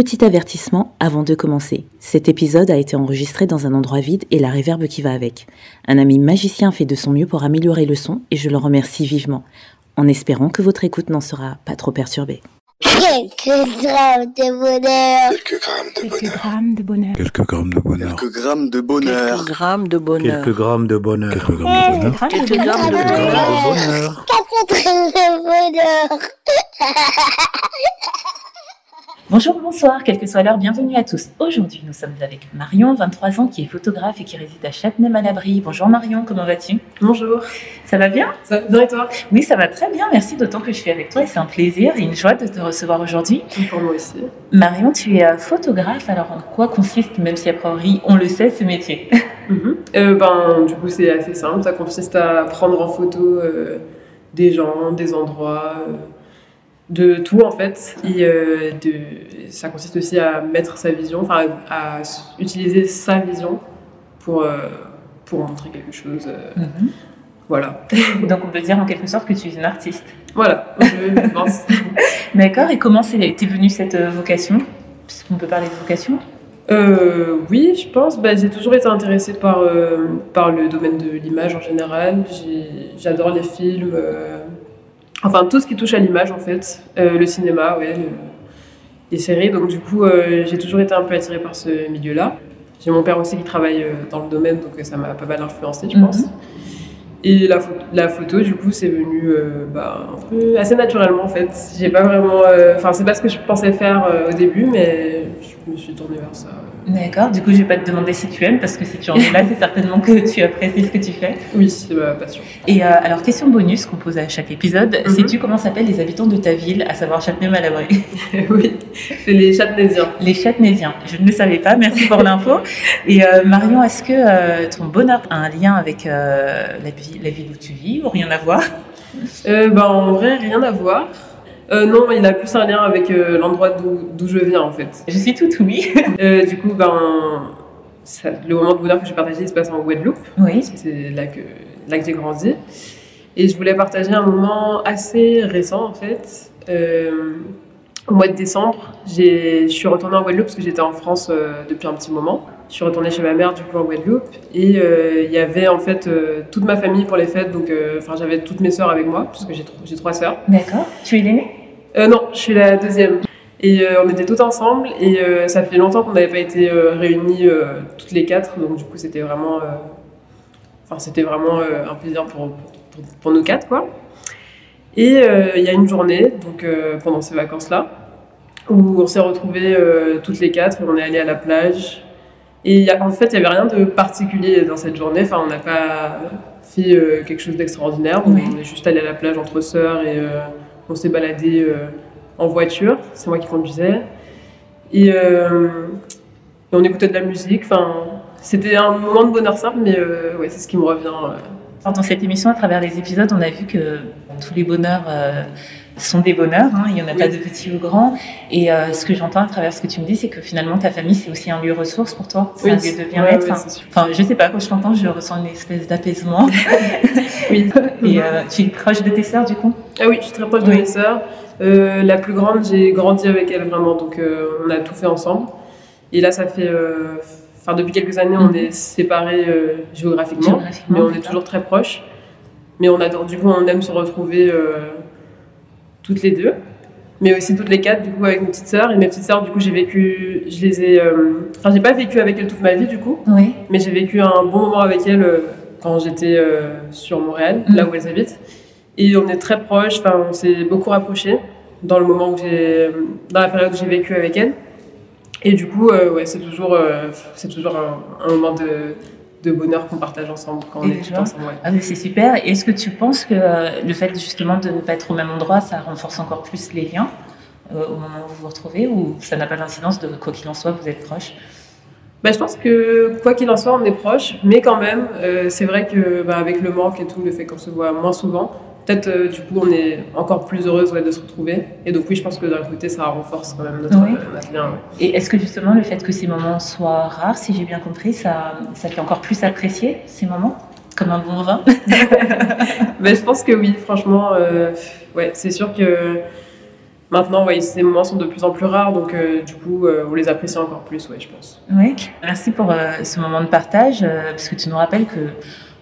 Petit avertissement avant de commencer. Cet épisode a été enregistré dans un endroit vide et la réverbe qui va avec. Un ami magicien fait de son mieux pour améliorer le son et je le remercie vivement, en espérant que votre écoute n'en sera pas trop perturbée. Quelques grammes de bonheur. Quelques grammes de Quelques bonheur. grammes de bonheur. Quelques grammes de bonheur. Quelques grammes de bonheur. grammes de bonheur. Quelques grammes de bonheur. Quelques grammes de bonheur. Quelques grammes de Quelques bonheur. grammes de bonheur. Quatre grammes de bonheur. Bonjour, bonsoir, quelle que soit l'heure, bienvenue à tous. Aujourd'hui, nous sommes avec Marion, 23 ans, qui est photographe et qui réside à Châtenay-Malabry. Bonjour Marion, comment vas-tu? Bonjour, Ça va bien? Ça va bien et toi? Oui, ça va très bien, merci, d'autant que je suis avec toi et c'est un plaisir et une joie de te recevoir aujourd'hui. Pour moi aussi. Marion, tu es euh, photographe, alors en quoi consiste, même si a priori on le sait, ce métier? Euh, ben, du coup, c'est assez simple. Ça consiste à prendre en photo euh, des gens, des endroits, euh, de tout en fait. Et euh, de, ça consiste aussi à mettre sa vision, enfin à, utiliser sa vision pour, euh, pour montrer quelque chose. euh, voilà. Donc on peut dire en quelque sorte que tu es une artiste. Voilà, je pense. D'accord, et comment c'est- t'es venue cette vocation? Puisqu'on peut parler de vocation? Oui, je pense. Bah, j'ai toujours été intéressée par, par le domaine de l'image en général. J'adore les films, enfin tout ce qui touche à l'image en fait. Euh, le cinéma, ouais, le- les séries. Donc du coup, euh, j'ai toujours été un peu attirée par ce milieu-là. J'ai mon père aussi qui travaille euh, dans le domaine, donc euh, ça m'a pas mal influencée, je Mhm. pense. Et la, pho- la photo, du coup, c'est venu euh, bah, un peu assez naturellement en fait. J'ai pas vraiment. euh, Enfin, c'est pas ce que je pensais faire euh, au début, mais je me suis tournée vers ça. D'accord, du coup je vais pas te demander si tu aimes, parce que si tu en es là, c'est certainement que tu apprécies ce que tu fais. Oui, c'est ma passion. Et euh, alors, question bonus qu'on pose à chaque épisode, Mhm. sais-tu comment s'appellent les habitants de ta ville, à savoir Châtenay-Malabry? Oui, c'est les Châtenaisiens. Les Châtenaisiens. Je ne le savais pas, merci pour l'info. Et euh, Marion, est-ce que euh, ton bonheur a un lien avec la, la ville où tu vis ou rien à voir? Ben, en vrai, rien à voir. Euh, non, il a plus un lien avec euh, l'endroit d'où je viens en fait. Je suis toute oui. Euh, du coup, ben, ça- le moment de bonheur que j'ai partagé il se passe en Guadeloupe. Oui. C'est là que, là que j'ai grandi. Et je voulais partager un moment assez récent en fait. Au mois de décembre, je suis retournée en Guadeloupe parce que j'étais en France depuis un petit moment. Je suis retournée chez ma mère du coup en Guadeloupe et il y avait en fait toute ma famille pour les fêtes. Donc, enfin, j'avais toutes mes sœurs avec moi parce que j'ai tro- j'ai trois sœurs. D'accord. Tu es l'aînée? Euh, non, je suis la deuxième. Et euh, on était toutes ensemble et euh, ça fait longtemps qu'on n'avait pas été réunis toutes les quatre. Donc du coup, c'était vraiment, enfin, c'était vraiment un plaisir pour, pour, pour nous quatre, quoi. Et il y a une journée, donc pendant ces vacances-là, où on s'est retrouvés toutes les quatre et on est allé à la plage. Et il y a- en fait, il n'y avait rien de particulier dans cette journée. Enfin, on n'a pas fait quelque chose d'extraordinaire. On est juste allé à la plage entre sœurs et on s'est baladé euh, en voiture. C'est moi qui conduisais. Et, euh, et on écoutait de la musique. Enfin, c'était un moment de bonheur simple, mais euh, ouais, c'est ce qui me revient. Dans cette émission, à travers les épisodes, on a vu que tous les bonheurs sont des bonheurs. hein. Il n'y en a pas de petits ou grands. Et euh, ce que j'entends à travers ce que tu me dis, c'est que finalement, ta famille, c'est aussi un lieu ressource pour toi. C'est Oui, un lieu de bien-être. ouais, ouais. Enfin, je sais pas, quand je t'entends, je ressens une espèce d'apaisement. Oui. Et euh, tu es proche de tes sœurs, du coup? Ah oui, je suis très proche de Oui. mes sœurs. Euh, la plus grande, j'ai grandi avec elle vraiment, donc euh, on a tout fait ensemble. Et là, ça fait. euh, Enfin, depuis quelques années, on Mhm. est séparés euh, géographiquement, Géographiquement, mais on est toujours très proches. Mais on adore, du coup, on aime se retrouver euh, toutes les deux, mais aussi toutes les quatre, du coup, avec mes petites sœurs. Et mes petites sœurs, du coup, j'ai vécu. Je les ai. euh, Enfin, j'ai pas vécu avec elles toute ma vie, du coup, Oui. mais j'ai vécu un bon moment avec elles euh, quand j'étais euh, sur Montréal, Mhm. là où elles habitent. Et on est très proches, enfin, on s'est beaucoup rapprochés dans le moment où j'ai, dans la période où j'ai vécu avec elles. Et du coup, euh, ouais, c'est toujours, euh, c'est toujours un, un moment de, de bonheur qu'on partage ensemble quand on est tous ensemble. ouais. Ah, mais c'est super. Est-ce que tu penses que euh, le fait justement de ne pas être au même endroit, ça renforce encore plus les liens au moment où vous vous retrouvez ou ça n'a pas d'incidence de quoi qu'il en soit, vous êtes proches? Bah, je pense que quoi qu'il en soit, on est proches, mais quand même, c'est vrai que bah, avec le manque et tout, le fait qu'on se voit moins souvent, peut-être euh, du coup on est encore plus heureuse ouais, de se retrouver. Et donc oui, je pense que d'un côté, ça renforce quand même notre, Oui. euh, notre lien. ouais. Et est-ce que justement le fait que ces moments soient rares, si j'ai bien compris, ça, ça fait encore plus apprécier ces moments comme un bon vin? Ben, je pense que oui, franchement, euh, ouais, c'est sûr que Maintenant, ouais, ces moments sont de plus en plus rares, donc euh, du coup, euh, on les apprécie encore plus, ouais, je pense. Oui, merci pour euh, ce moment de partage, parce que tu nous rappelles que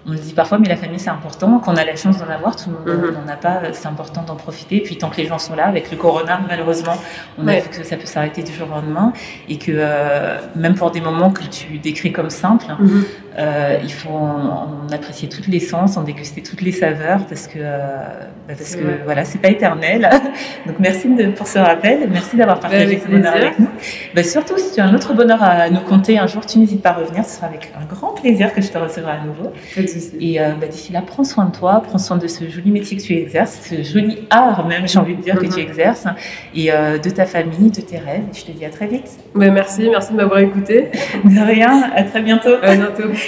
on le dit parfois, mais la famille c'est important. Qu'on a la chance d'en avoir, tout le monde Mhm. n'en a pas. euh, C'est important d'en profiter. Et puis tant que les gens sont là, avec le corona, malheureusement, on a vu que ça peut s'arrêter du jour au lendemain, et que euh, même pour des moments que tu décris comme simples, euh, il faut en, en apprécier toutes les sens, en déguster toutes les saveurs, parce que euh, bah, parce que vrai. voilà, c'est pas éternel. Donc merci de- pour ce rappel, merci d'avoir partagé ce bonheur avec nous. Bah, surtout, si tu as un autre bonheur à nous conter un jour, tu n'hésites pas à revenir. Ce sera avec un grand plaisir que je te recevrai à nouveau. Et euh, bah, d'ici là, prends soin de toi, prends soin de ce joli métier que tu exerces, ce joli art même, j'ai envie de dire, que tu exerces, et euh, de ta famille, de tes rêves. Et je te dis à très vite. Merci, merci de m'avoir écouté. De rien, à très bientôt. À bientôt.